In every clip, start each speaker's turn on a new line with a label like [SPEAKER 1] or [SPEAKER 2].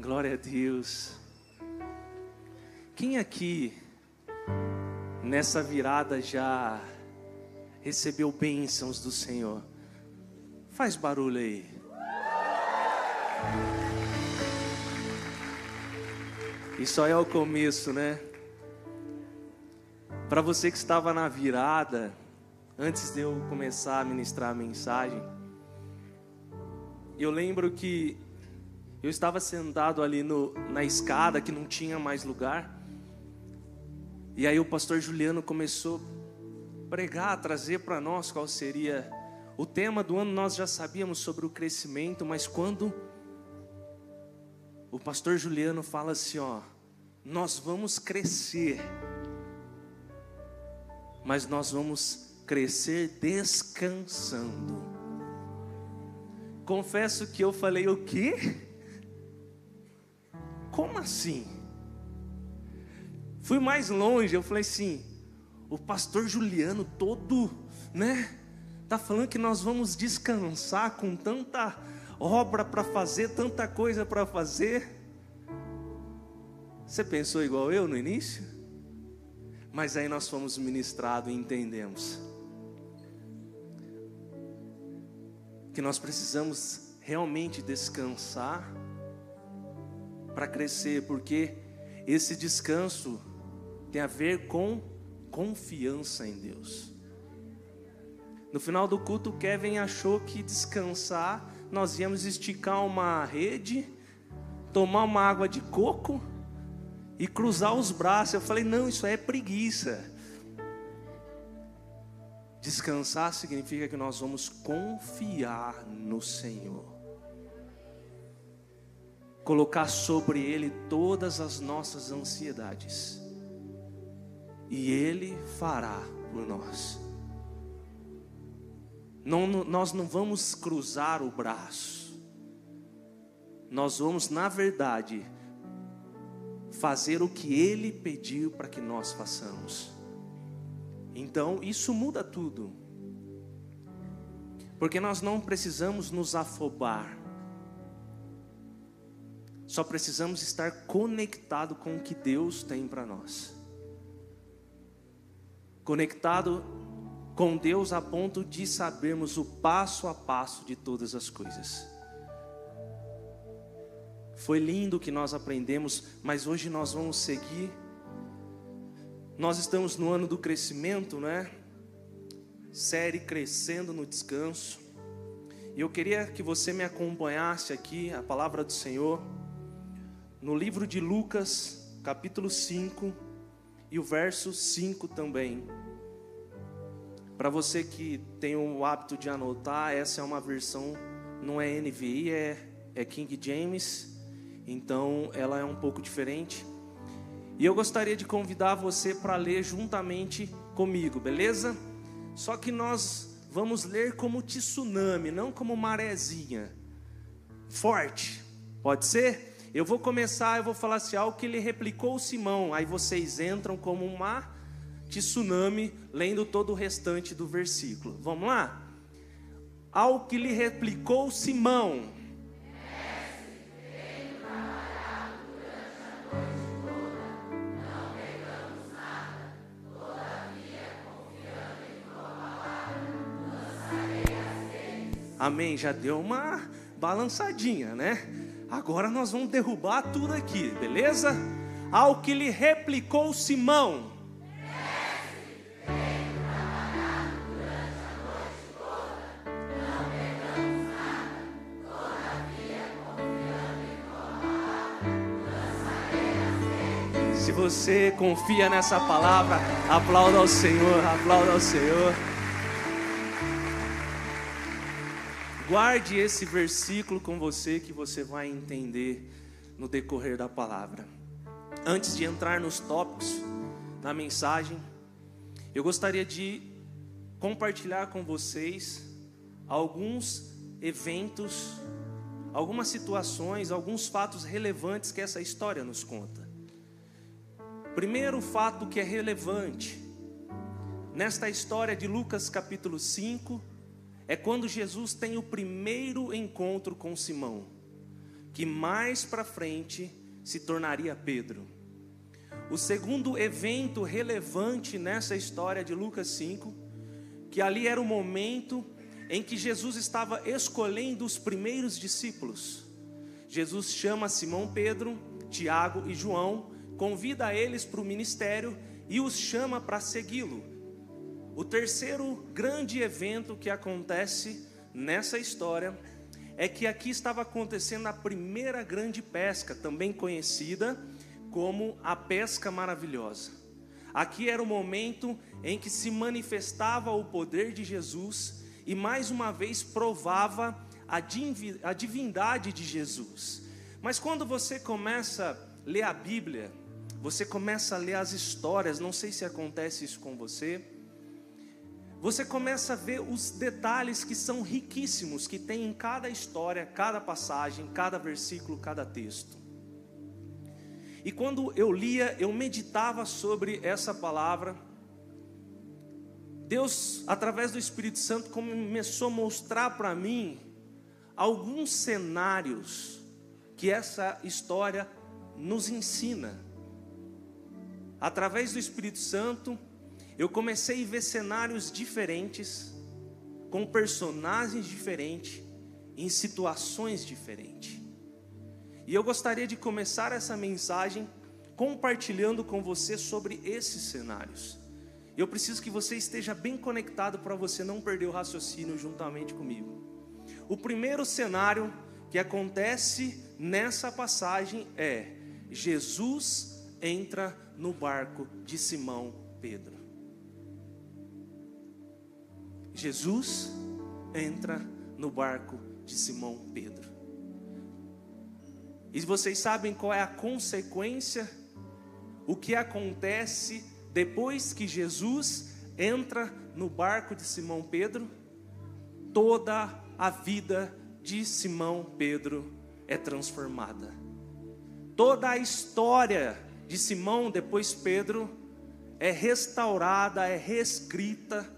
[SPEAKER 1] Glória a Deus. Quem aqui nessa virada já recebeu bênçãos do Senhor? Faz barulho aí. E só é o começo, né? Para você que estava na virada, antes de eu começar a ministrar a mensagem, eu lembro que eu estava sentado ali no, na escada que não tinha mais lugar. E aí o pastor Juliano começou a pregar, trazer para nós qual seria o tema do ano. Nós já sabíamos sobre o crescimento, mas quando o pastor Juliano fala assim, ó, nós vamos crescer, mas nós vamos crescer descansando. Confesso que eu falei o quê? Como assim? Fui mais longe, eu falei assim: o pastor Juliano todo, né? Tá falando que nós vamos descansar com tanta obra para fazer, tanta coisa para fazer. Você pensou igual eu no início? Mas aí nós fomos ministrados e entendemos que nós precisamos realmente descansar para crescer, porque esse descanso tem a ver com confiança em Deus. No final do culto, Kevin achou que descansar, nós íamos esticar uma rede, tomar uma água de coco e cruzar os braços. Eu falei: não, isso é preguiça. Descansar significa que nós vamos confiar no Senhor colocar sobre Ele todas as nossas ansiedades, e Ele fará por nós. Não, nós não vamos cruzar o braço, nós vamos, na verdade, fazer o que Ele pediu para que nós façamos. Então, isso muda tudo, porque nós não precisamos nos afobar, só precisamos estar conectado com o que Deus tem para nós. Conectado com Deus a ponto de sabermos o passo a passo de todas as coisas. Foi lindo o que nós aprendemos, mas hoje nós vamos seguir. Nós estamos no ano do crescimento, né? Série Crescendo no Descanso. E eu queria que você me acompanhasse aqui, a palavra do Senhor no livro de Lucas, capítulo 5, e o verso 5 também. Para você que tem o hábito de anotar, essa é uma versão, não é NVI, é, é King James, então ela é um pouco diferente. E eu gostaria de convidar você para ler juntamente comigo, beleza? Só que nós vamos ler como tsunami, não como marezinha. Forte, pode ser? Eu vou começar, eu vou falar assim, algo que ele replicou Simão. Aí vocês entram como uma tsunami, lendo todo o restante do versículo. Vamos lá? Ao que lhe replicou Simão. Amém. Já deu uma balançadinha, né? Agora nós vamos derrubar tudo aqui, beleza? Ao que lhe replicou Simão. Se você confia nessa palavra, aplauda ao Senhor, aplauda ao Senhor. Guarde esse versículo com você que você vai entender no decorrer da palavra. Antes de entrar nos tópicos da mensagem, eu gostaria de compartilhar com vocês alguns eventos, algumas situações, alguns fatos relevantes que essa história nos conta. Primeiro fato que é relevante nesta história de Lucas capítulo 5, é quando Jesus tem o primeiro encontro com Simão, que mais para frente se tornaria Pedro. O segundo evento relevante nessa história de Lucas 5, que ali era o momento em que Jesus estava escolhendo os primeiros discípulos. Jesus chama Simão Pedro, Tiago e João, convida eles para o ministério e os chama para segui-lo. O terceiro grande evento que acontece nessa história é que aqui estava acontecendo a primeira grande pesca, também conhecida como a pesca maravilhosa. Aqui era o momento em que se manifestava o poder de Jesus e mais uma vez provava a divindade de Jesus. Mas quando você começa a ler a Bíblia, você começa a ler as histórias, não sei se acontece isso com você. Você começa a ver os detalhes que são riquíssimos que tem em cada história, cada passagem, cada versículo, cada texto. E quando eu lia, eu meditava sobre essa palavra. Deus, através do Espírito Santo, começou a mostrar para mim alguns cenários que essa história nos ensina. Através do Espírito Santo, eu comecei a ver cenários diferentes, com personagens diferentes, em situações diferentes. E eu gostaria de começar essa mensagem compartilhando com você sobre esses cenários. Eu preciso que você esteja bem conectado para você não perder o raciocínio juntamente comigo. O primeiro cenário que acontece nessa passagem é: Jesus entra no barco de Simão Pedro. Jesus entra no barco de Simão Pedro. E vocês sabem qual é a consequência? O que acontece depois que Jesus entra no barco de Simão Pedro? Toda a vida de Simão Pedro é transformada. Toda a história de Simão, depois Pedro, é restaurada, é reescrita.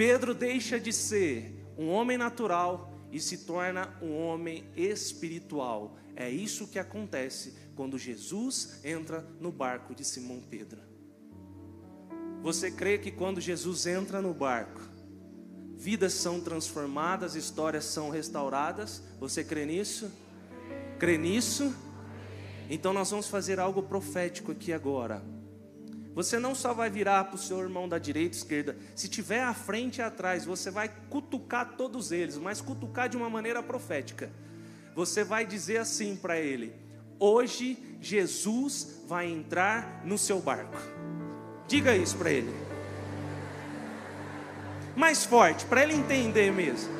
[SPEAKER 1] Pedro deixa de ser um homem natural e se torna um homem espiritual. É isso que acontece quando Jesus entra no barco de Simão Pedro. Você crê que quando Jesus entra no barco, vidas são transformadas, histórias são restauradas. Você crê nisso? Crê nisso? Então nós vamos fazer algo profético aqui agora. Você não só vai virar para o seu irmão da direita e esquerda, se tiver à frente e atrás, você vai cutucar todos eles, mas cutucar de uma maneira profética. Você vai dizer assim para ele: Hoje Jesus vai entrar no seu barco. Diga isso para ele mais forte, para ele entender mesmo.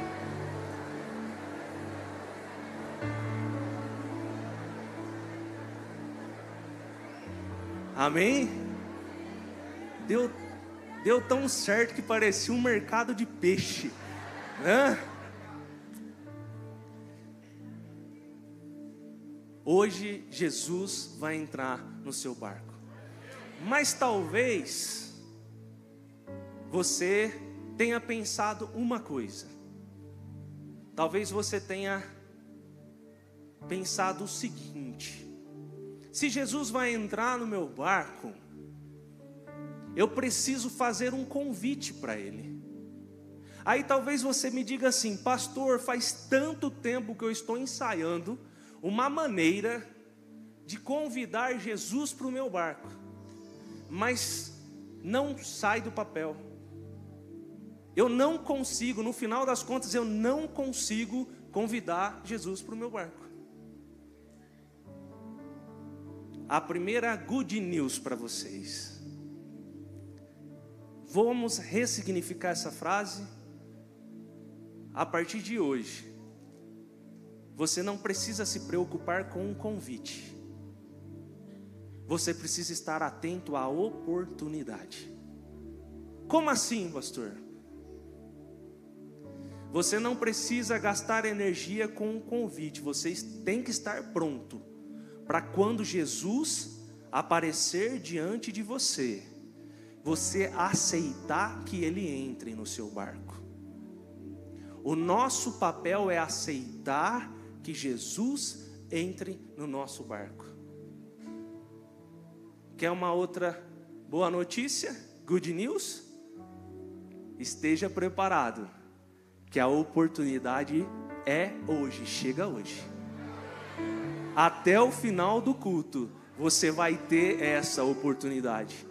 [SPEAKER 1] Amém? Deu, deu tão certo que parecia um mercado de peixe. Né? Hoje Jesus vai entrar no seu barco. Mas talvez você tenha pensado uma coisa. Talvez você tenha pensado o seguinte: se Jesus vai entrar no meu barco, eu preciso fazer um convite para ele. Aí talvez você me diga assim, pastor, faz tanto tempo que eu estou ensaiando uma maneira de convidar Jesus para o meu barco, mas não sai do papel. Eu não consigo, no final das contas, eu não consigo convidar Jesus para o meu barco. A primeira good news para vocês. Vamos ressignificar essa frase. A partir de hoje, você não precisa se preocupar com um convite. Você precisa estar atento à oportunidade. Como assim, pastor? Você não precisa gastar energia com um convite, você tem que estar pronto para quando Jesus aparecer diante de você, você aceitar que ele entre no seu barco. O nosso papel é aceitar que Jesus entre no nosso barco. Quer uma outra boa notícia? Good news? Esteja preparado, que a oportunidade é hoje, chega hoje. Até o final do culto, você vai ter essa oportunidade.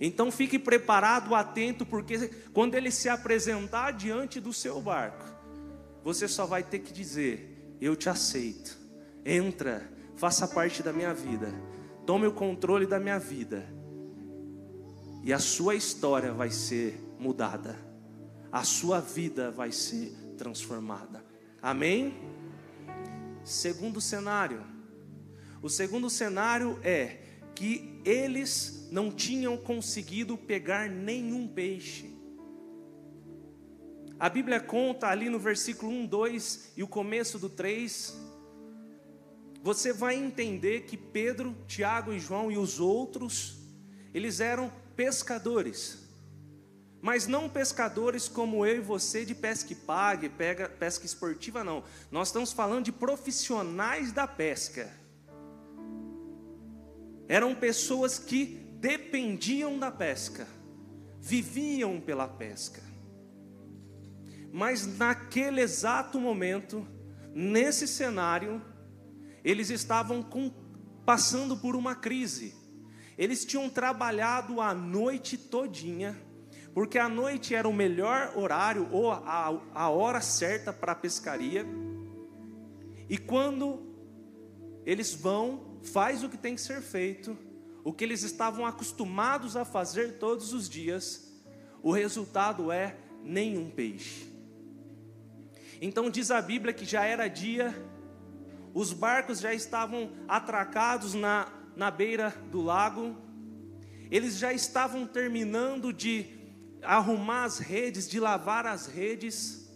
[SPEAKER 1] Então fique preparado, atento, porque quando ele se apresentar diante do seu barco, você só vai ter que dizer: Eu te aceito, entra, faça parte da minha vida, tome o controle da minha vida, e a sua história vai ser mudada, a sua vida vai ser transformada. Amém? Segundo cenário. O segundo cenário é que eles não tinham conseguido pegar nenhum peixe. A Bíblia conta ali no versículo 1, 2 e o começo do 3. Você vai entender que Pedro, Tiago e João e os outros, eles eram pescadores. Mas não pescadores como eu e você de pesca e pague, pesca esportiva, não. Nós estamos falando de profissionais da pesca. Eram pessoas que dependiam da pesca, viviam pela pesca. Mas naquele exato momento, nesse cenário, eles estavam com, passando por uma crise. Eles tinham trabalhado a noite todinha porque a noite era o melhor horário ou a, a hora certa para a pescaria. E quando eles vão, faz o que tem que ser feito, o que eles estavam acostumados a fazer todos os dias, o resultado é nenhum peixe. Então diz a Bíblia que já era dia, os barcos já estavam atracados na, na beira do lago, eles já estavam terminando de arrumar as redes, de lavar as redes.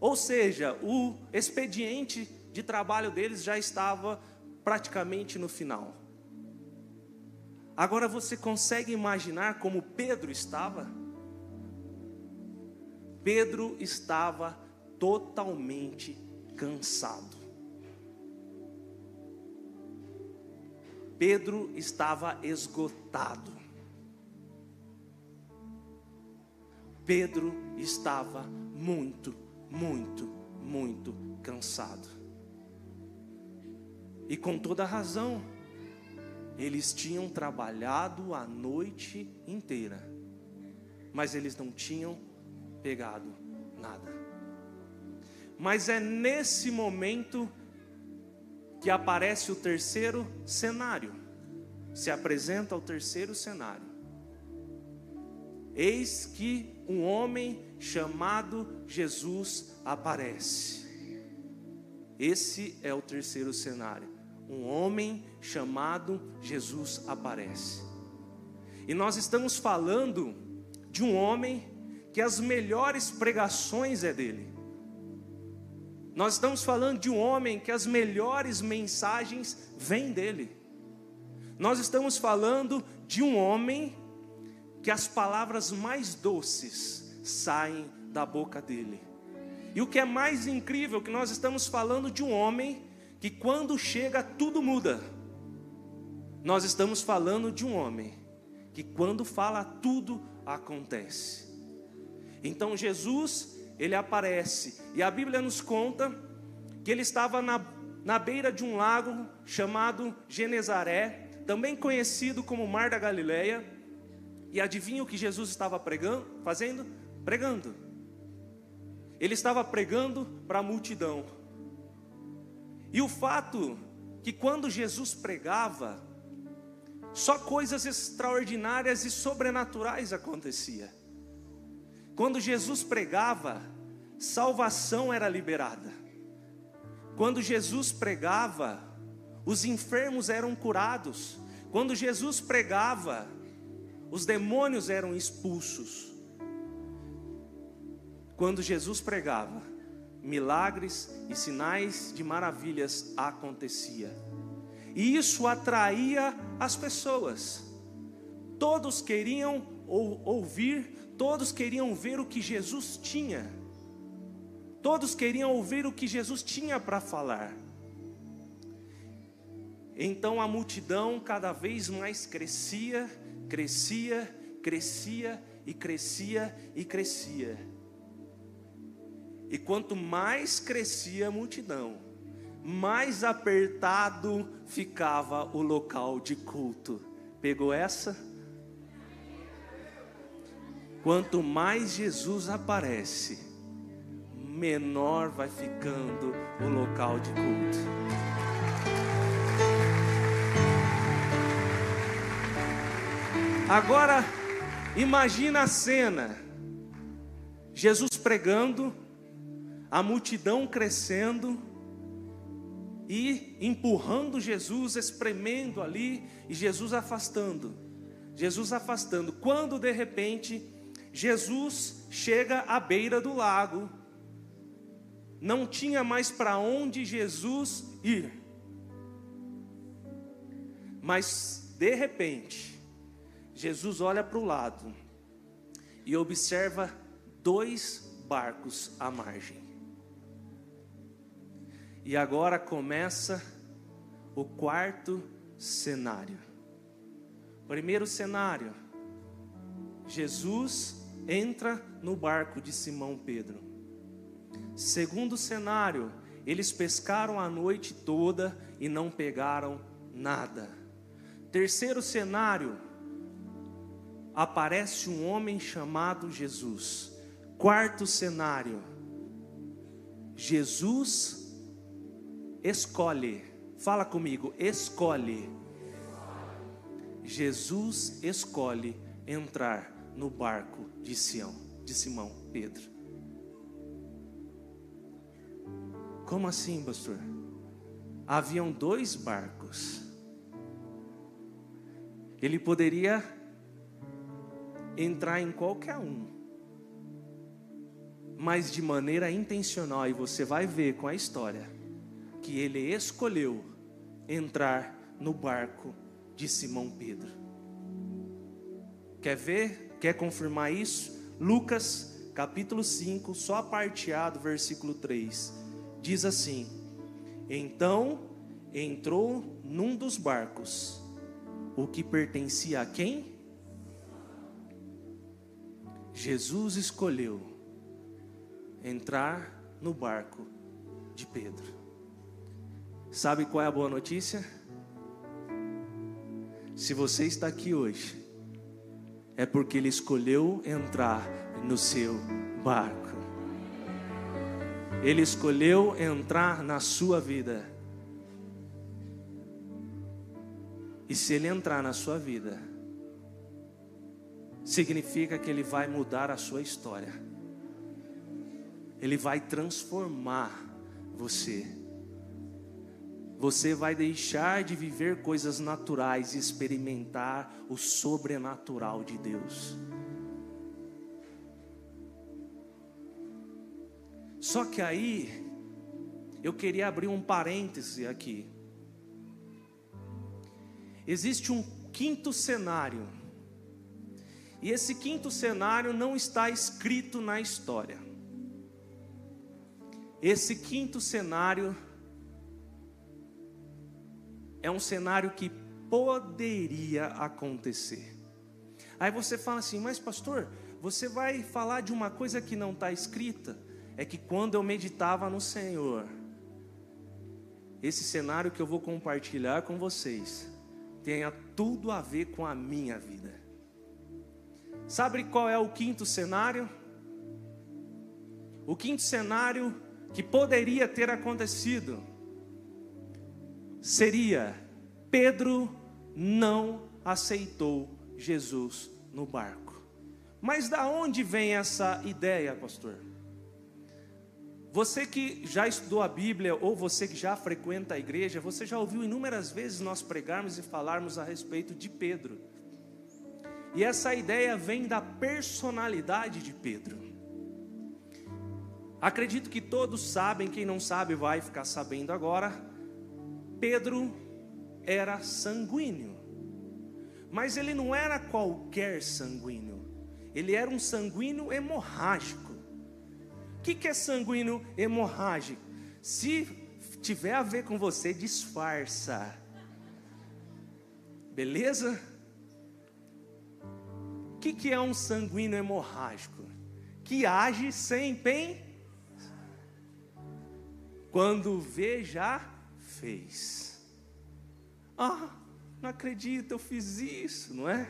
[SPEAKER 1] Ou seja, o expediente de trabalho deles já estava praticamente no final. Agora você consegue imaginar como Pedro estava? Pedro estava totalmente cansado. Pedro estava esgotado. Pedro estava muito, muito, muito cansado. E com toda razão, eles tinham trabalhado a noite inteira, mas eles não tinham pegado nada. Mas é nesse momento que aparece o terceiro cenário. Se apresenta o terceiro cenário. Eis que um homem chamado Jesus aparece. Esse é o terceiro cenário. Um homem chamado Jesus aparece. E nós estamos falando de um homem que as melhores pregações é dele. Nós estamos falando de um homem que as melhores mensagens vêm dele. Nós estamos falando de um homem que as palavras mais doces saem da boca dele. E o que é mais incrível que nós estamos falando de um homem que quando chega tudo muda. Nós estamos falando de um homem que quando fala tudo acontece. Então Jesus, ele aparece e a Bíblia nos conta que ele estava na, na beira de um lago chamado Genezaré, também conhecido como Mar da Galileia. E adivinha o que Jesus estava pregando, fazendo? Pregando. Ele estava pregando para a multidão. E o fato que quando Jesus pregava, só coisas extraordinárias e sobrenaturais acontecia. Quando Jesus pregava, salvação era liberada. Quando Jesus pregava, os enfermos eram curados. Quando Jesus pregava, os demônios eram expulsos. Quando Jesus pregava, milagres e sinais de maravilhas acontecia. E isso atraía as pessoas. Todos queriam ouvir, todos queriam ver o que Jesus tinha. Todos queriam ouvir o que Jesus tinha para falar. Então a multidão cada vez mais crescia, crescia, crescia e crescia e crescia. E quanto mais crescia a multidão, mais apertado ficava o local de culto. Pegou essa? Quanto mais Jesus aparece, menor vai ficando o local de culto. Agora, imagina a cena: Jesus pregando, a multidão crescendo e empurrando Jesus, espremendo ali e Jesus afastando. Jesus afastando. Quando de repente Jesus chega à beira do lago, não tinha mais para onde Jesus ir. Mas de repente, Jesus olha para o lado e observa dois barcos à margem. E agora começa o quarto cenário. Primeiro cenário: Jesus entra no barco de Simão Pedro. Segundo cenário: eles pescaram a noite toda e não pegaram nada. Terceiro cenário: aparece um homem chamado Jesus. Quarto cenário: Jesus escolhe. Fala comigo, escolhe. Jesus escolhe entrar no barco de Sião, de Simão Pedro. Como assim, pastor? Haviam dois barcos. Ele poderia entrar em qualquer um, mas de maneira intencional, e você vai ver com a história, que ele escolheu entrar no barco de Simão Pedro. Quer ver? Quer confirmar isso? Lucas capítulo 5, só a parte A do versículo 3, diz assim: Então entrou num dos barcos, o que pertencia a quem? Jesus escolheu entrar no barco de Pedro. Sabe qual é a boa notícia? Se você está aqui hoje, é porque Ele escolheu entrar no seu barco. Ele escolheu entrar na sua vida. E se Ele entrar na sua vida, significa que Ele vai mudar a sua história. Ele vai transformar você. Você vai deixar de viver coisas naturais e experimentar o sobrenatural de Deus. Só que aí, eu queria abrir um parêntese aqui. Existe um quinto cenário, e esse quinto cenário não está escrito na história. Esse quinto cenário é um cenário que poderia acontecer. Aí você fala assim, mas pastor, você vai falar de uma coisa que não está escrita? É que quando eu meditava no Senhor, esse cenário que eu vou compartilhar com vocês tenha tudo a ver com a minha vida. Sabe qual é o quinto cenário? O quinto cenário que poderia ter acontecido seria: Pedro não aceitou Jesus no barco. Mas da onde vem essa ideia, pastor? Você que já estudou a Bíblia ou você que já frequenta a igreja, você já ouviu inúmeras vezes nós pregarmos e falarmos a respeito de Pedro. E essa ideia vem da personalidade de Pedro. Acredito que todos sabem, quem não sabe vai ficar sabendo agora. Pedro era sanguíneo, mas ele não era qualquer sanguíneo, ele era um sanguíneo hemorrágico, que, que é sanguíneo hemorrágico? Se tiver a ver com você, disfarça. Beleza? O que, que é um sanguíneo hemorrágico? Que age sem pen. Quando vê, já fez. Ah, não acredito, eu fiz isso, não é?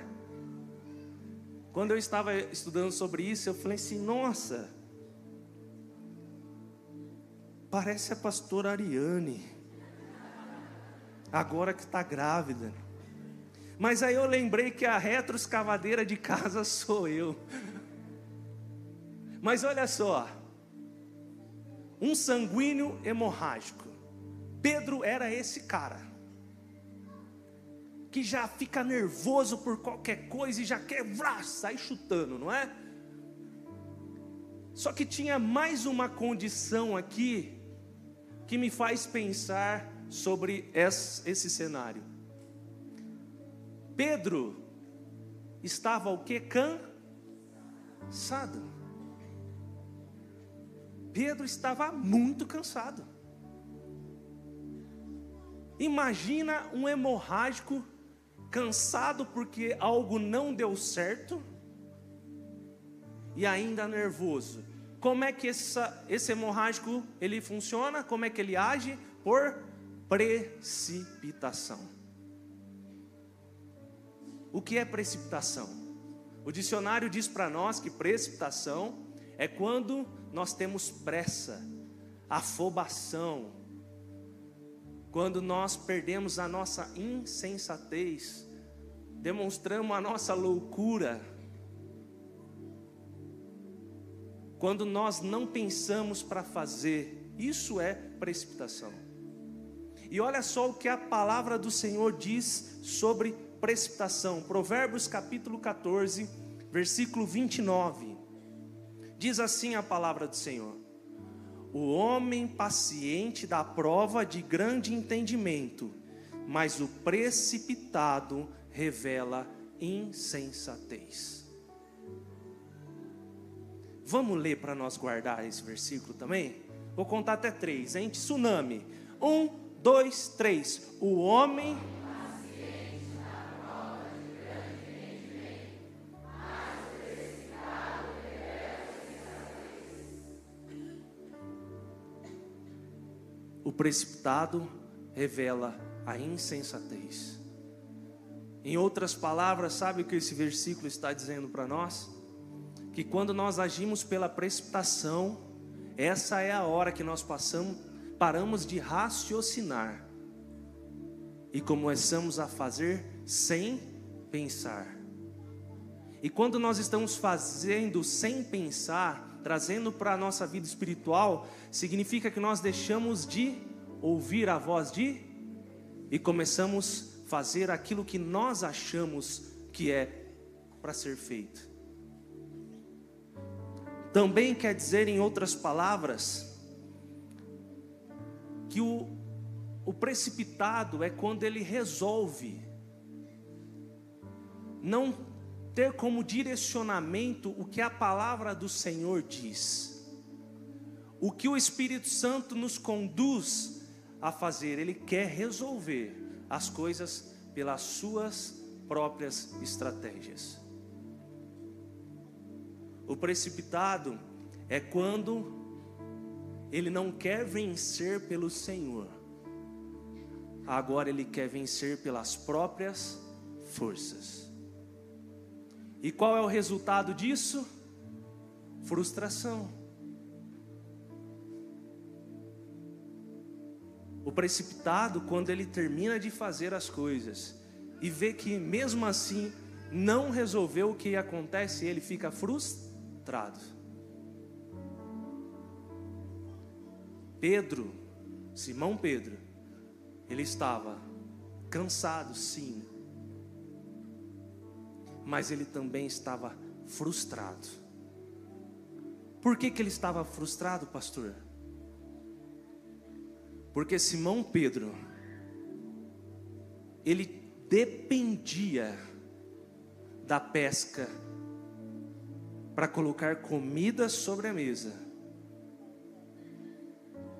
[SPEAKER 1] Quando eu estava estudando sobre isso, eu falei assim: nossa, parece a pastora Ariane, agora que está grávida. Mas aí eu lembrei que a retroescavadeira de casa sou eu. Mas olha só, um sanguíneo hemorrágico. Pedro era esse cara que já fica nervoso por qualquer coisa e já quer vrá, sair chutando, não é? Só que tinha mais uma condição aqui que me faz pensar sobre esse cenário. Pedro estava o que? Cansado. Pedro estava muito cansado. Imagina um hemorrágico cansado porque algo não deu certo e ainda nervoso. Como é que essa, esse hemorrágico ele funciona? Como é que ele age? Por precipitação. O que é precipitação? O dicionário diz para nós que precipitação é quando nós temos pressa, afobação, quando nós perdemos a nossa insensatez, demonstramos a nossa loucura, quando nós não pensamos para fazer, isso é precipitação. E olha só o que a palavra do Senhor diz sobre precipitação. Provérbios capítulo 14, versículo 29. Diz assim a palavra do Senhor: o homem paciente dá prova de grande entendimento, mas o precipitado revela insensatez. Vamos ler para nós guardar esse versículo também? Vou contar até três, hein? Tsunami. Um, dois, três. O homem precipitado revela a insensatez. Em outras palavras, sabe o que esse versículo está dizendo para nós? Que quando nós agimos pela precipitação, essa é a hora que nós passamos, paramos de raciocinar e começamos a fazer sem pensar. E quando nós estamos fazendo sem pensar, trazendo para a nossa vida espiritual, significa que nós deixamos de ouvir a voz de e começamos a fazer aquilo que nós achamos que é para ser feito. Também quer dizer, em outras palavras, que o, o precipitado é quando ele resolve não ter como direcionamento o que a palavra do Senhor diz. O que o Espírito Santo nos conduz a fazer, ele quer resolver as coisas pelas suas próprias estratégias. O precipitado é quando ele não quer vencer pelo Senhor, agora ele quer vencer pelas próprias forças. E qual é o resultado disso? Frustração. O precipitado, quando ele termina de fazer as coisas e vê que mesmo assim não resolveu o que acontece, ele fica frustrado. Pedro, Simão Pedro, ele estava cansado, sim, mas ele também estava frustrado. Por que, que ele estava frustrado, pastor? Porque Simão Pedro, ele dependia da pesca para colocar comida sobre a mesa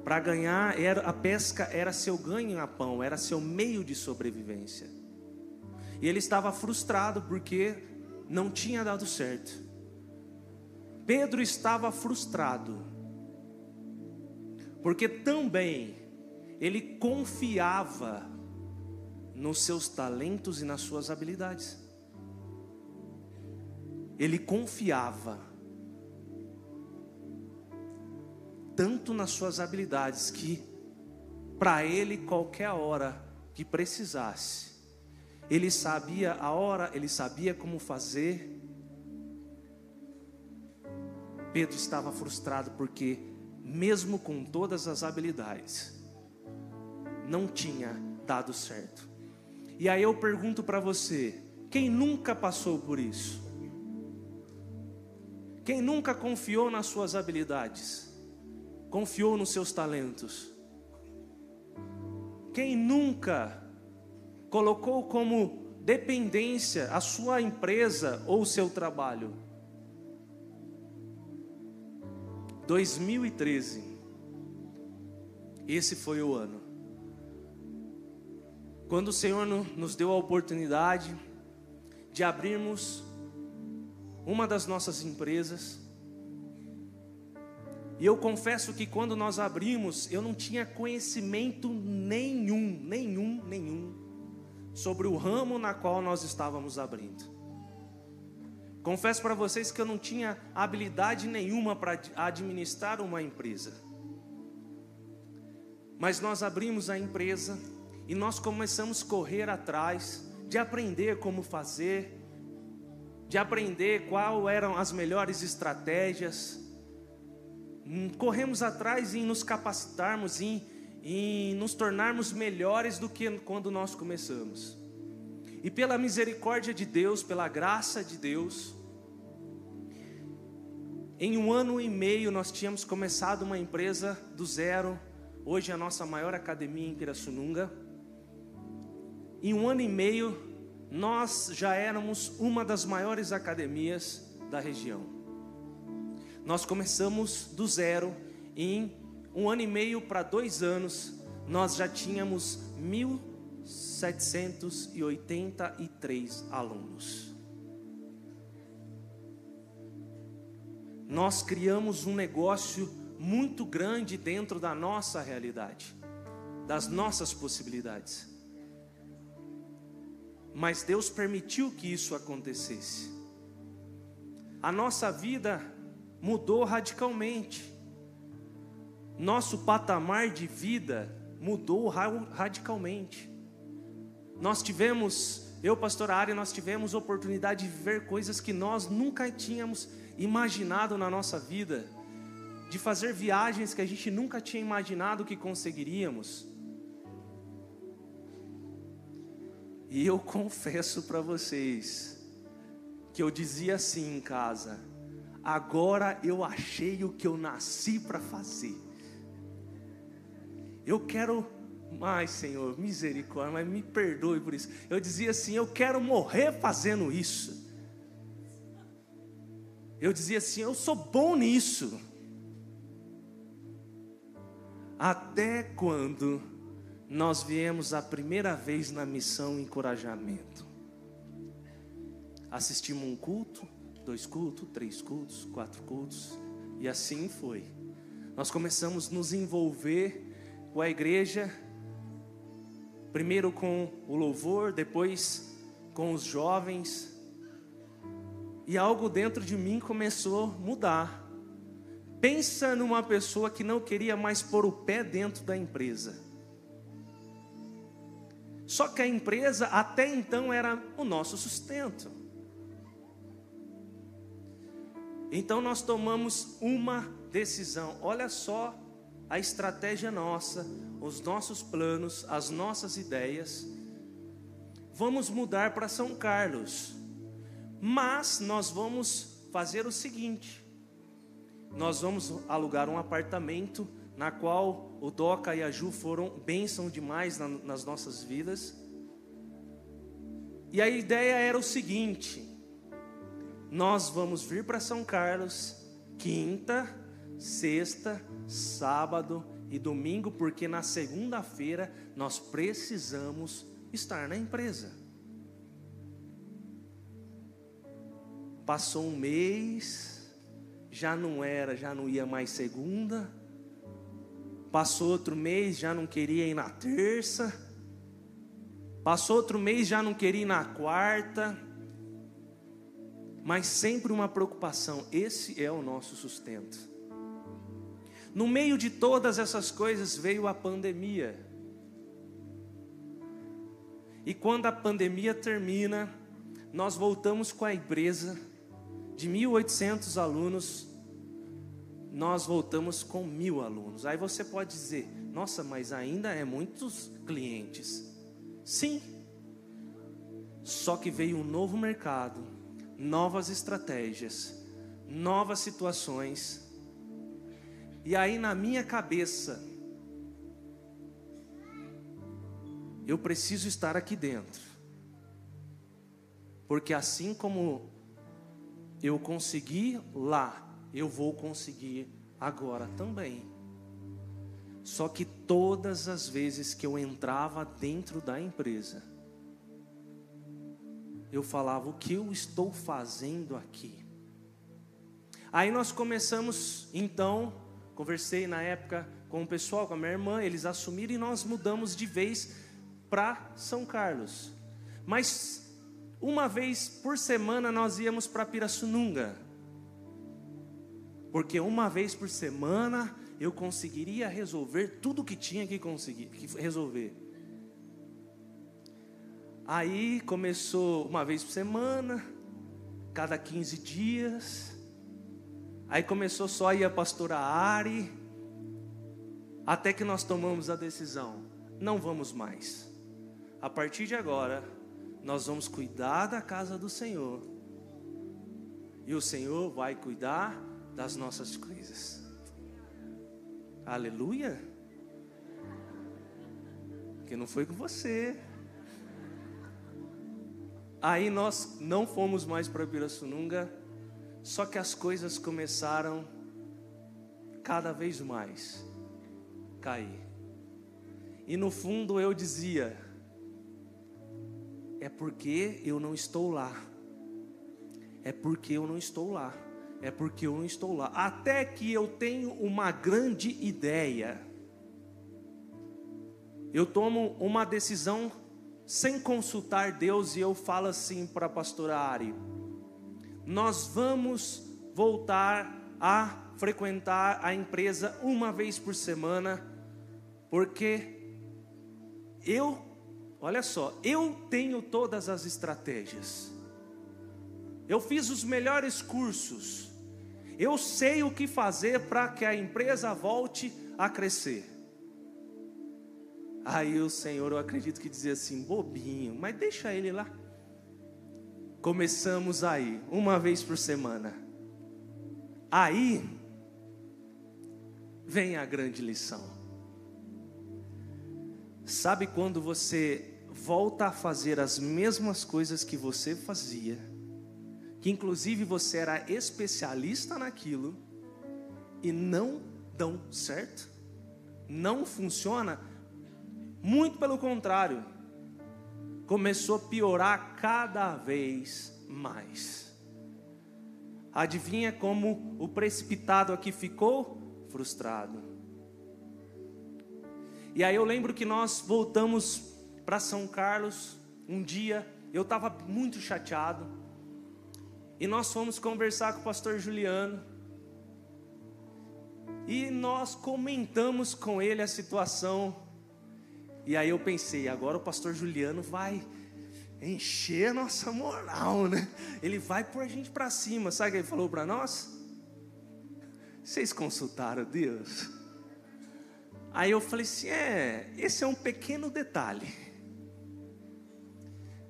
[SPEAKER 1] Para ganhar, era, a pesca era seu ganho a pão, era seu meio de sobrevivência. E ele estava frustrado porque não tinha dado certo. Pedro estava frustrado, porque também ele confiava nos seus talentos e nas suas habilidades. Ele confiava tanto nas suas habilidades que para ele qualquer hora que precisasse, ele sabia a hora, ele sabia como fazer. Pedro estava frustrado porque mesmo com todas as habilidades, não tinha dado certo. E aí eu pergunto para você: quem nunca passou por isso? Quem nunca confiou nas suas habilidades? Confiou nos seus talentos? Quem nunca colocou como dependência a sua empresa ou o seu trabalho? 2013. Esse foi o ano. Quando o Senhor nos deu a oportunidade de abrirmos uma das nossas empresas, e eu confesso que quando nós abrimos, eu não tinha conhecimento nenhum, nenhum, nenhum, sobre o ramo na qual nós estávamos abrindo. Confesso para vocês que eu não tinha habilidade nenhuma para administrar uma empresa. Mas nós abrimos a empresa e nós começamos a correr atrás de aprender como fazer, de aprender qual eram as melhores estratégias. Hum, corremos atrás em nos capacitarmos, em, em nos tornarmos melhores do que quando nós começamos. E pela misericórdia de Deus, pela graça de Deus, em um ano e meio nós tínhamos começado uma empresa do zero. Hoje é a nossa maior academia em Pirassununga. Em um ano e meio, nós já éramos uma das maiores academias da região. Nós começamos do zero, em um ano e meio para dois anos, nós já tínhamos 1.783 alunos. Nós criamos um negócio muito grande dentro da nossa realidade, das nossas possibilidades. Mas Deus permitiu que isso acontecesse. A nossa vida mudou radicalmente. Nosso patamar de vida mudou radicalmente. Nós tivemos, eu, pastor Ari, nós tivemos oportunidade de ver coisas que nós nunca tínhamos imaginado na nossa vida, de fazer viagens que a gente nunca tinha imaginado que conseguiríamos. E eu confesso para vocês que eu dizia assim em casa: agora eu achei o que eu nasci para fazer. Eu quero mais, Senhor, misericórdia, mas me perdoe por isso. Eu dizia assim: eu quero morrer fazendo isso. Eu dizia assim: eu sou bom nisso. Até quando nós viemos a primeira vez na missão encorajamento. Assistimos um culto, dois cultos, três cultos, quatro cultos, e assim foi. Nós começamos a nos envolver com a igreja, primeiro com o louvor, depois com os jovens, e algo dentro de mim começou a mudar. Pensa numa pessoa que não queria mais pôr o pé dentro da empresa. Só que a empresa até então era o nosso sustento. Então nós tomamos uma decisão. Olha só a estratégia nossa, os nossos planos, as nossas ideias. Vamos mudar para São Carlos. Mas nós vamos fazer o seguinte: nós vamos alugar um apartamento na qual o Doca e a Ju foram bênção demais na, nas nossas vidas. E a ideia era o seguinte: nós vamos vir para São Carlos quinta, sexta, sábado e domingo, porque na segunda-feira nós precisamos estar na empresa. Passou um mês, já não era, já não ia mais segunda. Passou outro mês, já não queria ir na terça. Passou outro mês, já não queria ir na quarta. Mas sempre uma preocupação: esse é o nosso sustento. No meio de todas essas coisas veio a pandemia. E quando a pandemia termina, nós voltamos com a empresa de 1.800 alunos, nós voltamos com mil alunos. Aí você pode dizer, nossa, mas ainda é muitos clientes. Sim. Só que veio um novo mercado, novas estratégias, novas situações e aí na minha cabeça, eu preciso estar aqui dentro. Porque assim como eu consegui lá, eu vou conseguir agora também. Só que todas as vezes que eu entrava dentro da empresa, eu falava: o que eu estou fazendo aqui? Aí nós começamos então Conversei na época com o pessoal, com a minha irmã, eles assumiram e nós mudamos de vez para São Carlos. Mas uma vez por semana nós íamos para Pirassununga. Porque uma vez por semana eu conseguiria resolver tudo que tinha que conseguir que resolver. Aí começou uma vez por semana, cada 15 dias. Aí começou só a ir a pastora Ari, até que nós tomamos a decisão: não vamos mais. A partir de agora, nós vamos cuidar da casa do Senhor, e o Senhor vai cuidar das nossas coisas. Aleluia! Que não foi com você. Aí nós não fomos mais para Pirassununga só que as coisas começaram cada vez mais cair. E no fundo eu dizia: é porque eu não estou lá. É porque eu não estou lá. É porque eu não estou lá. Até que eu tenho uma grande ideia. Eu tomo uma decisão sem consultar Deus e eu falo assim para a pastora Ari: nós vamos voltar a frequentar a empresa uma vez por semana, porque eu, olha só, eu tenho todas as estratégias, eu fiz os melhores cursos, eu sei o que fazer para que a empresa volte a crescer. Aí o Senhor, eu acredito que dizia assim, bobinho, mas deixa ele lá. Começamos aí, uma vez por semana. Aí vem a grande lição. Sabe quando você volta a fazer as mesmas coisas que você fazia, que inclusive você era especialista naquilo, e não dão certo? Não funciona? Muito pelo contrário começou a piorar cada vez mais. Adivinha como o precipitado aqui ficou? Frustrado. E aí eu lembro que nós voltamos para São Carlos um dia, eu estava muito chateado. E nós fomos conversar com o pastor Juliano. E nós comentamos com ele a situação e aí eu pensei, agora o pastor Juliano vai encher a nossa moral, né? Ele vai pôr a gente para cima. Sabe o que ele falou para nós? Vocês consultaram Deus? Aí eu falei assim: é, esse é um pequeno detalhe.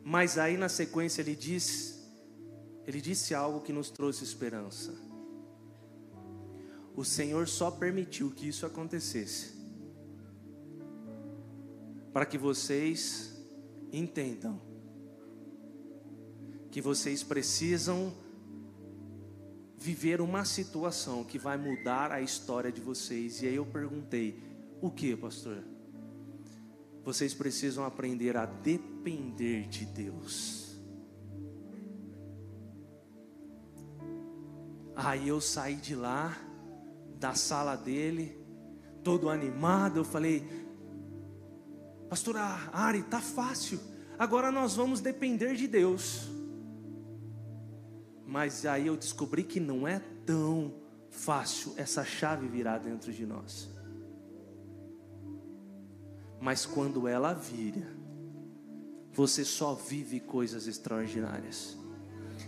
[SPEAKER 1] Mas aí na sequência ele disse, ele disse algo que nos trouxe esperança. O Senhor só permitiu que isso acontecesse para que vocês entendam que vocês precisam viver uma situação que vai mudar a história de vocês. E aí eu perguntei: O que, pastor? Vocês precisam aprender a depender de Deus. Aí eu saí de lá, da sala dele, todo animado. Eu falei, Pastora Ari, tá fácil. Agora nós vamos depender de Deus. Mas aí eu descobri que não é tão fácil essa chave virar dentro de nós. Mas quando ela vira, você só vive coisas extraordinárias.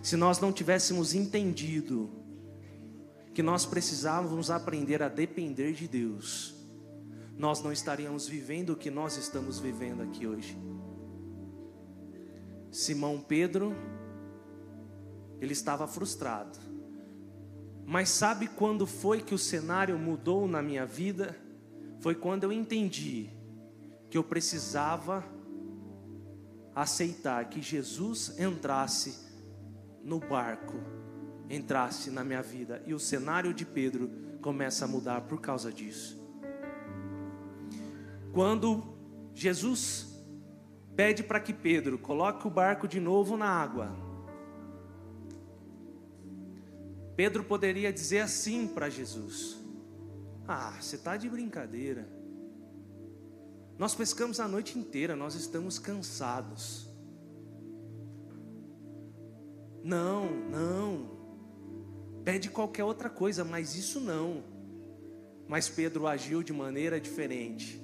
[SPEAKER 1] Se nós não tivéssemos entendido que nós precisávamos aprender a depender de Deus, nós não estaríamos vivendo o que nós estamos vivendo aqui hoje. Simão Pedro, ele estava frustrado. Mas sabe quando foi que o cenário mudou na minha vida? Foi quando eu entendi que eu precisava aceitar que Jesus entrasse no barco, entrasse na minha vida, e o cenário de Pedro começa a mudar por causa disso. Quando Jesus pede para que Pedro coloque o barco de novo na água, Pedro poderia dizer assim para Jesus: Ah, você está de brincadeira. Nós pescamos a noite inteira, nós estamos cansados. Não, não. Pede qualquer outra coisa, mas isso não. Mas Pedro agiu de maneira diferente.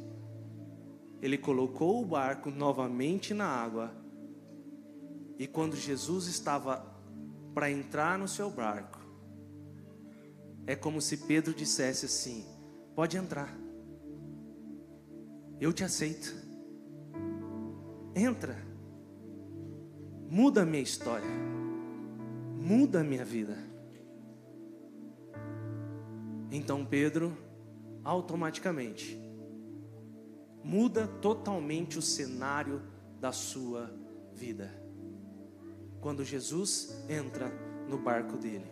[SPEAKER 1] Ele colocou o barco novamente na água. E quando Jesus estava para entrar no seu barco, é como se Pedro dissesse assim: Pode entrar. Eu te aceito. Entra. Muda a minha história. Muda a minha vida. Então Pedro, automaticamente, muda totalmente o cenário da sua vida. Quando Jesus entra no barco dele.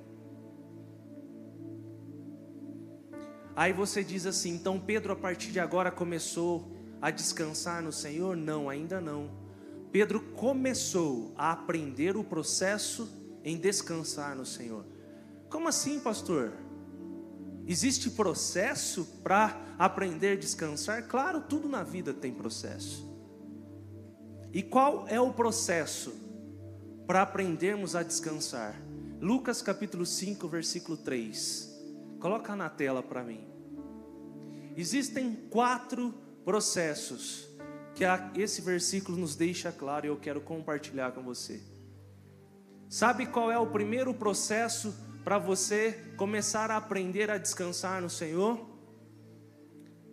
[SPEAKER 1] Aí você diz assim: então Pedro a partir de agora começou a descansar no Senhor? Não, ainda não. Pedro começou a aprender o processo em descansar no Senhor. Como assim, pastor? Existe processo para aprender a descansar? Claro, tudo na vida tem processo. E qual é o processo para aprendermos a descansar? Lucas capítulo 5, versículo 3. Coloca na tela para mim. Existem quatro processos que esse versículo nos deixa claro e eu quero compartilhar com você. Sabe qual é o primeiro processo para você começar a aprender a descansar no Senhor?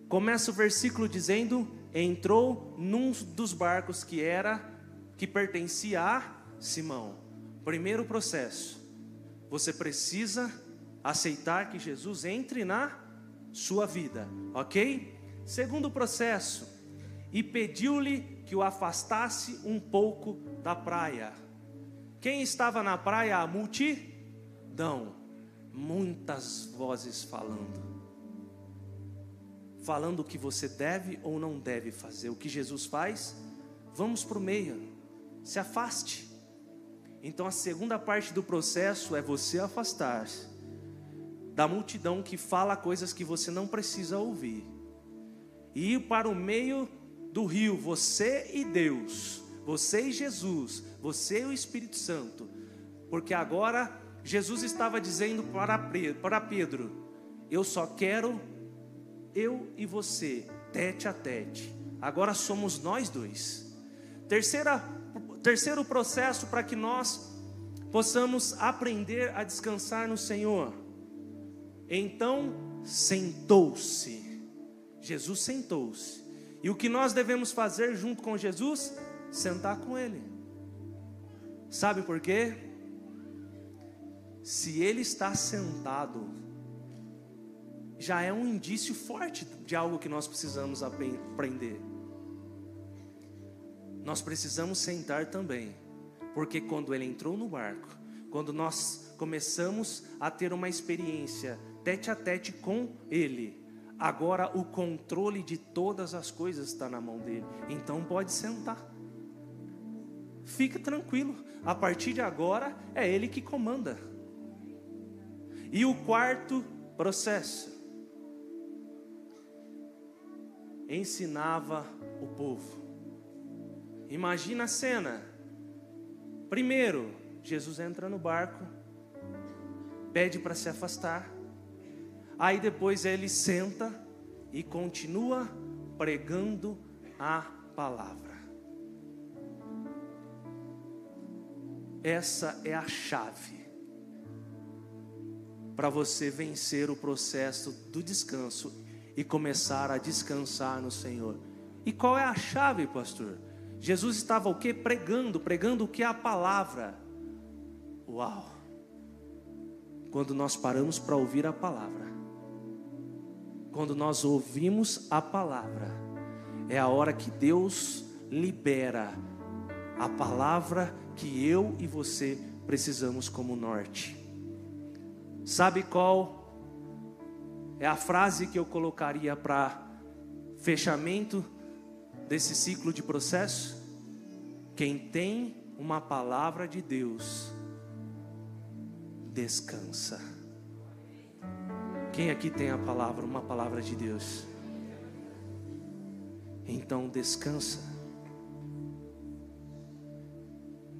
[SPEAKER 1] Começa o versículo dizendo: entrou num dos barcos que era que pertencia a Simão. Primeiro processo. Você precisa aceitar que Jesus entre na sua vida, OK? Segundo processo, e pediu-lhe que o afastasse um pouco da praia. Quem estava na praia? A multidão, muitas vozes falando. Falando o que você deve ou não deve fazer. O que Jesus faz? Vamos para o meio, se afaste. Então a segunda parte do processo é você afastar-se da multidão que fala coisas que você não precisa ouvir e ir para o meio do rio, você e Deus, você e Jesus, você e o Espírito Santo, porque agora Jesus estava dizendo para Pedro: Eu só quero eu e você, tete a tete. Agora somos nós dois. Terceira, terceiro processo para que nós possamos aprender a descansar no Senhor. Então sentou-se Jesus sentou-se. E o que nós devemos fazer junto com Jesus? Sentar com Ele. Sabe por quê? Se Ele está sentado, já é um indício forte de algo que nós precisamos aprender. Nós precisamos sentar também, porque quando Ele entrou no barco, quando nós começamos a ter uma experiência tete a tete com Ele, agora o controle de todas as coisas está na mão dele. Então pode sentar. Fica tranquilo, a partir de agora é ele que comanda. E o quarto processo ensinava o povo. Imagina a cena. Primeiro, Jesus entra no barco, pede para se afastar. Aí depois ele senta e continua pregando a palavra. Essa é a chave para você vencer o processo do descanso e começar a descansar no Senhor. E qual é a chave, pastor? Jesus estava o que? Pregando, pregando o que? A palavra. Uau! Quando nós paramos para ouvir a palavra, quando nós ouvimos a palavra, é a hora que Deus libera a palavra que eu e você precisamos como norte. Sabe qual é a frase que eu colocaria para fechamento desse ciclo de processo? Quem tem uma palavra de Deus, descansa. Quem aqui tem a palavra, uma palavra de Deus? Então descansa.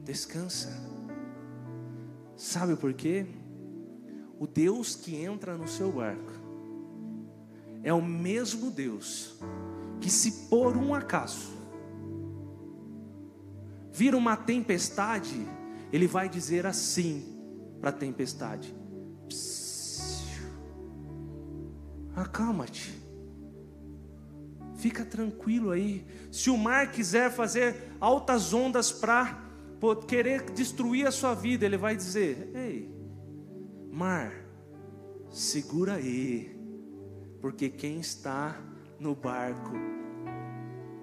[SPEAKER 1] Descansa. Sabe por quê? O Deus que entra no seu barco é o mesmo Deus que, se por um acaso vir uma tempestade, Ele vai dizer assim para a tempestade: acalma-te, fica tranquilo aí. Se o mar quiser fazer altas ondas para querer destruir a sua vida, Ele vai dizer: ei, mar, segura aí porque quem está no barco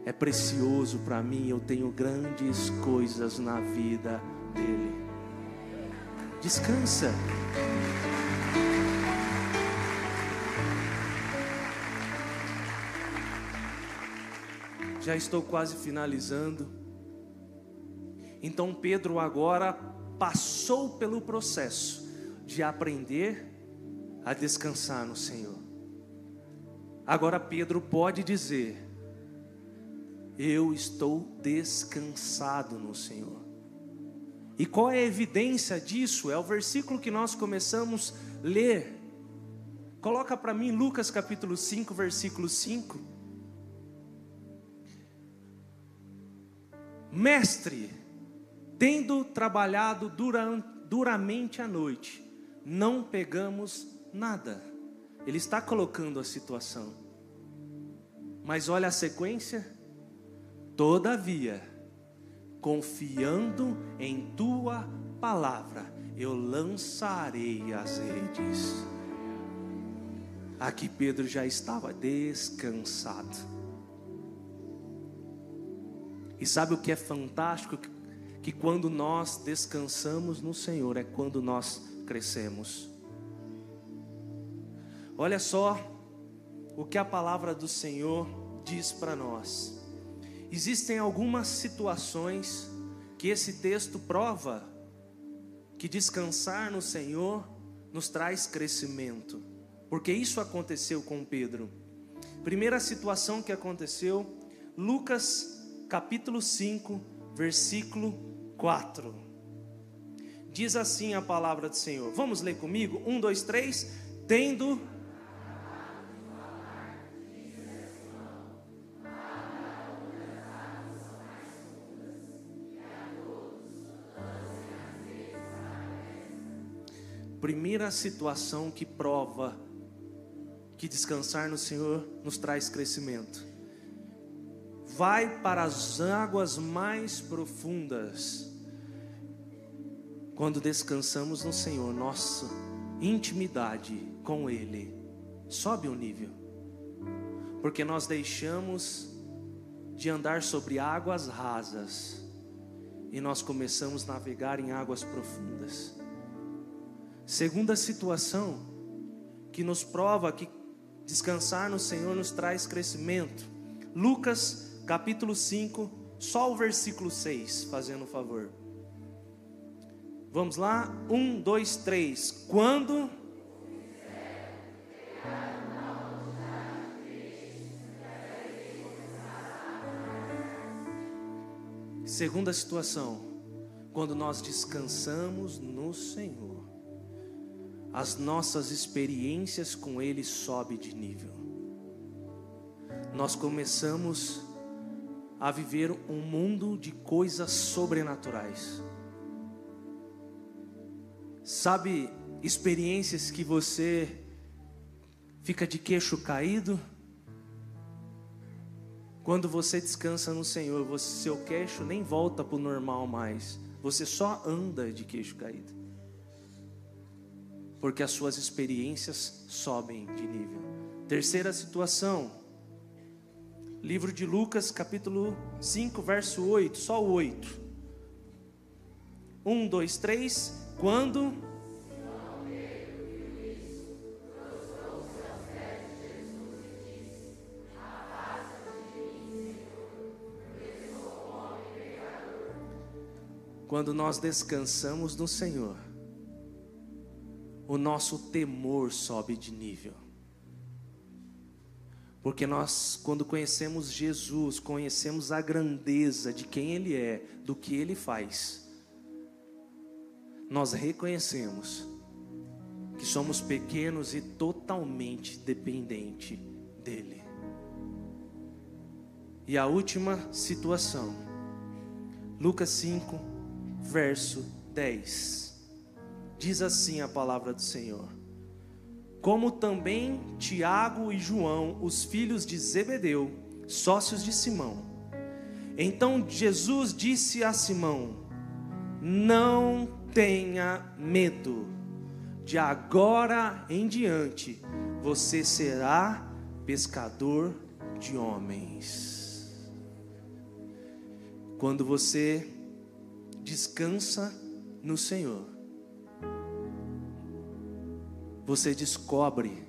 [SPEAKER 1] é precioso para mim, eu tenho grandes coisas na vida dele. Descansa. Já estou quase finalizando. Então Pedro agora passou pelo processo de aprender a descansar no Senhor. Agora Pedro pode dizer: Eu estou descansado no Senhor. E qual é a evidência disso? É o versículo que nós começamos a ler. Coloca para mim Lucas capítulo 5, versículo 5. Mestre, tendo trabalhado dura, duramente a noite, não pegamos nada. Ele está colocando a situação. Mas olha a sequência. Todavia, confiando em tua palavra, eu lançarei as redes. Aqui Pedro já estava descansado. E sabe o que é fantástico? Que quando nós descansamos no Senhor é quando nós crescemos. Olha só o que a palavra do Senhor diz para nós. Existem algumas situações que esse texto prova que descansar no Senhor nos traz crescimento, porque isso aconteceu com Pedro. Primeira situação que aconteceu, Lucas capítulo 5, versículo 4. Diz assim a palavra do Senhor. Vamos ler comigo? Um, dois, três. Tendo primeira situação que prova que descansar no Senhor nos traz crescimento. Vai para as águas mais profundas. Quando descansamos no Senhor, nossa intimidade com Ele sobe o um nível, porque nós deixamos de andar sobre águas rasas e nós começamos a navegar em águas profundas. Segunda situação que nos prova que Descansar no Senhor nos traz crescimento. Lucas capítulo 5, só o versículo 6, fazendo um favor. Vamos lá? Um, dois, três. Quando. Segunda situação, quando nós descansamos no Senhor, as nossas experiências com Ele sobem de nível. Nós começamos a viver um mundo de coisas sobrenaturais. Sabe, experiências que você fica de queixo caído? Quando você descansa no Senhor, você, seu queixo nem volta para o normal mais. Você só anda de queixo caído. Porque as suas experiências sobem de nível. Terceira situação, Livro de Lucas, capítulo 5, verso 8, só o 8. 1, 2, 3. Quando. Quando nós descansamos no Senhor, o nosso temor sobe de nível. Porque nós, quando conhecemos Jesus, conhecemos a grandeza de quem Ele é, do que Ele faz, nós reconhecemos que somos pequenos e totalmente dependentes dEle. E a última situação, Lucas 5, verso 10, diz assim a palavra do Senhor como também Tiago e João, os filhos de Zebedeu, sócios de Simão. Então Jesus disse a Simão: Não tenha medo, de agora em diante você será pescador de homens. Quando você descansa no Senhor, você descobre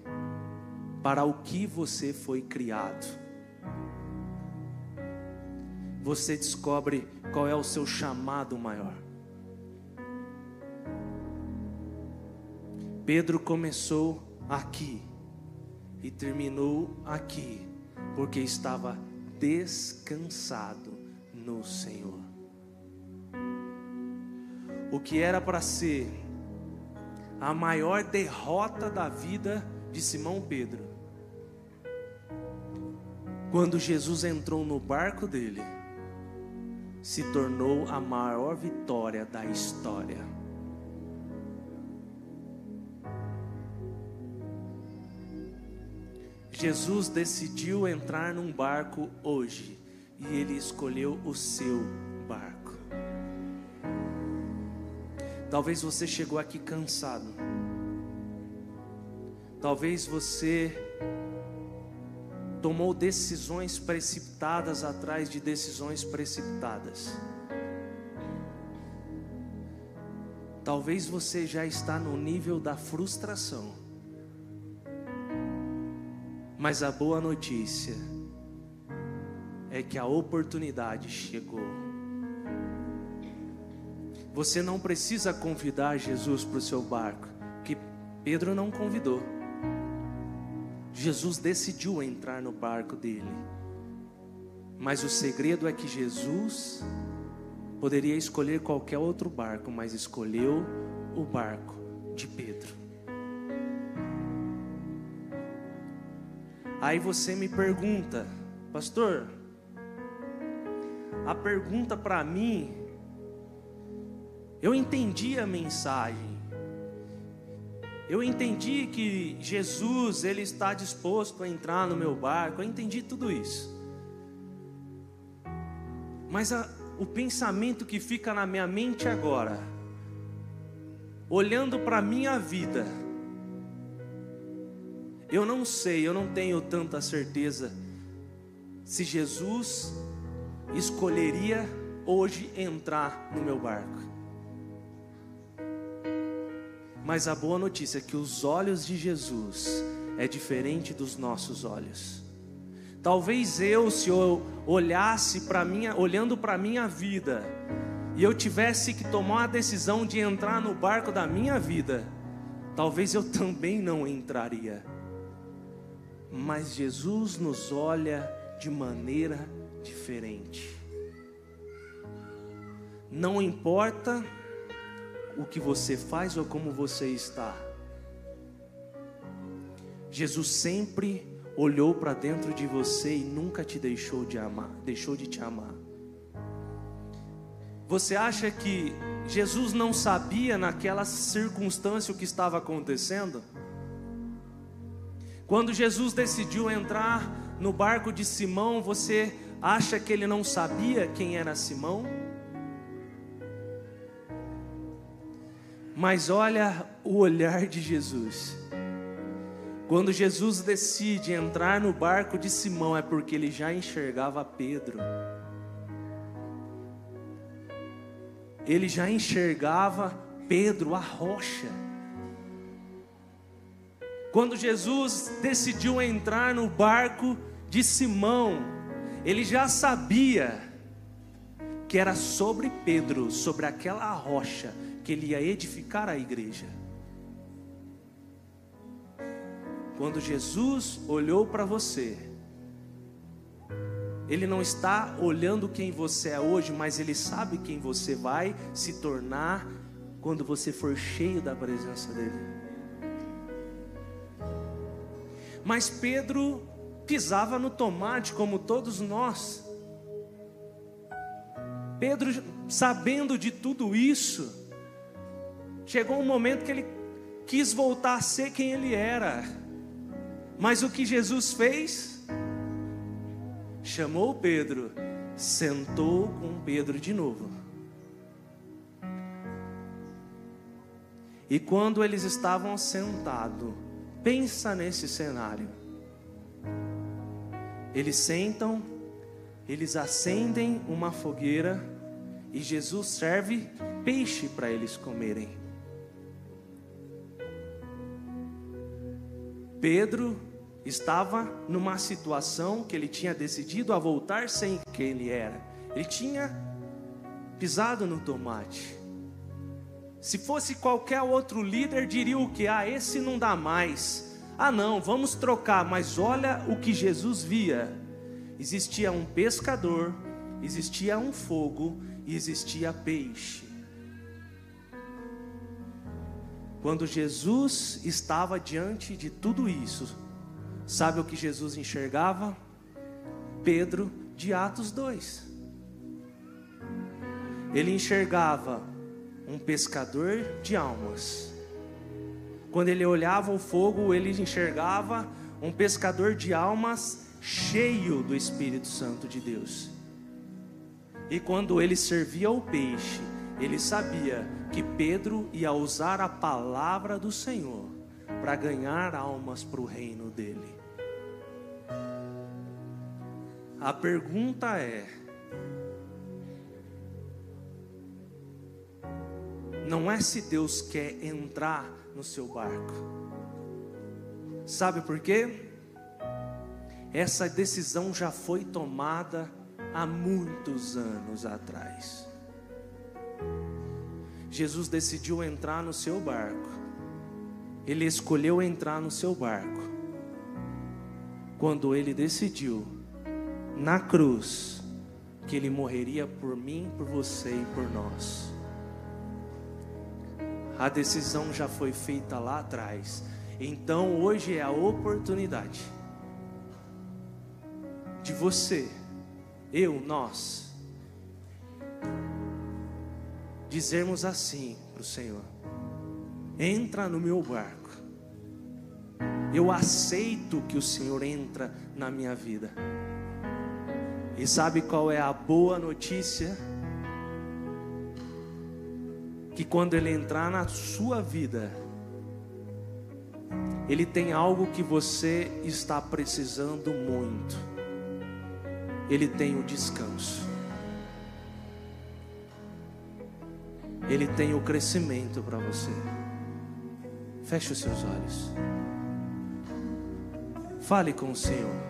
[SPEAKER 1] para o que você foi criado. Você descobre qual é o seu chamado maior. Pedro começou aqui e terminou aqui, porque estava descansado no Senhor. O que era para ser a maior derrota da vida de Simão Pedro. Quando Jesus entrou no barco dele, se tornou a maior vitória da história. Jesus decidiu entrar num barco hoje e ele escolheu o seu barco. Talvez você chegou aqui cansado. Talvez você tomou decisões precipitadas atrás de decisões precipitadas. Talvez você já está no nível da frustração. Mas a boa notícia é que a oportunidade chegou. Você não precisa convidar Jesus para o seu barco, que Pedro não convidou. Jesus decidiu entrar no barco dele. Mas o segredo é que Jesus poderia escolher qualquer outro barco, mas escolheu o barco de Pedro. Aí você me pergunta, pastor, a pergunta para mim eu entendi a mensagem. Eu entendi que Jesus, ele está disposto a entrar no meu barco. Eu entendi tudo isso. Mas a, o pensamento que fica na minha mente agora, olhando para minha vida, eu não sei, eu não tenho tanta certeza se Jesus escolheria hoje entrar no meu barco. Mas a boa notícia é que os olhos de Jesus é diferente dos nossos olhos. Talvez eu, se eu olhasse para minha, olhando para minha vida, e eu tivesse que tomar a decisão de entrar no barco da minha vida, talvez eu também não entraria. Mas Jesus nos olha de maneira diferente. Não importa o que você faz ou como você está. Jesus sempre olhou para dentro de você e nunca te deixou de amar, deixou de te amar. Você acha que Jesus não sabia naquela circunstância o que estava acontecendo? Quando Jesus decidiu entrar no barco de Simão, você acha que ele não sabia quem era Simão? Mas olha o olhar de Jesus. Quando Jesus decide entrar no barco de Simão, é porque ele já enxergava Pedro. Ele já enxergava Pedro, a rocha. Quando Jesus decidiu entrar no barco de Simão, ele já sabia que era sobre Pedro, sobre aquela rocha, que ele ia edificar a igreja. Quando Jesus olhou para você, Ele não está olhando quem você é hoje, mas Ele sabe quem você vai se tornar quando você for cheio da presença dEle. Mas Pedro pisava no tomate, como todos nós. Pedro, sabendo de tudo isso, Chegou um momento que ele quis voltar a ser quem ele era. Mas o que Jesus fez? Chamou Pedro, sentou com Pedro de novo. E quando eles estavam sentados, pensa nesse cenário. Eles sentam, eles acendem uma fogueira e Jesus serve peixe para eles comerem. Pedro estava numa situação que ele tinha decidido a voltar sem quem ele era. Ele tinha pisado no tomate. Se fosse qualquer outro líder, diria o que? Ah, esse não dá mais. Ah, não, vamos trocar. Mas olha o que Jesus via: existia um pescador, existia um fogo e existia peixe. Quando Jesus estava diante de tudo isso, sabe o que Jesus enxergava? Pedro de Atos 2. Ele enxergava um pescador de almas. Quando ele olhava o fogo, ele enxergava um pescador de almas cheio do Espírito Santo de Deus. E quando ele servia o peixe, ele sabia que Pedro ia usar a palavra do Senhor para ganhar almas para o reino dele. A pergunta é: não é se Deus quer entrar no seu barco, sabe por quê? Essa decisão já foi tomada há muitos anos atrás. Jesus decidiu entrar no seu barco. Ele escolheu entrar no seu barco. Quando ele decidiu, na cruz, que ele morreria por mim, por você e por nós. A decisão já foi feita lá atrás. Então hoje é a oportunidade de você, eu, nós, dizermos assim para o Senhor: entra no meu barco. Eu aceito que o Senhor entra na minha vida. E sabe qual é a boa notícia? Que quando Ele entrar na sua vida, Ele tem algo que você está precisando muito. Ele tem o descanso. Ele tem o crescimento para você. Feche os seus olhos. Fale com o Senhor.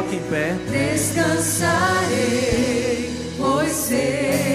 [SPEAKER 1] Coloque em pé.
[SPEAKER 2] Descansarei, pois sei.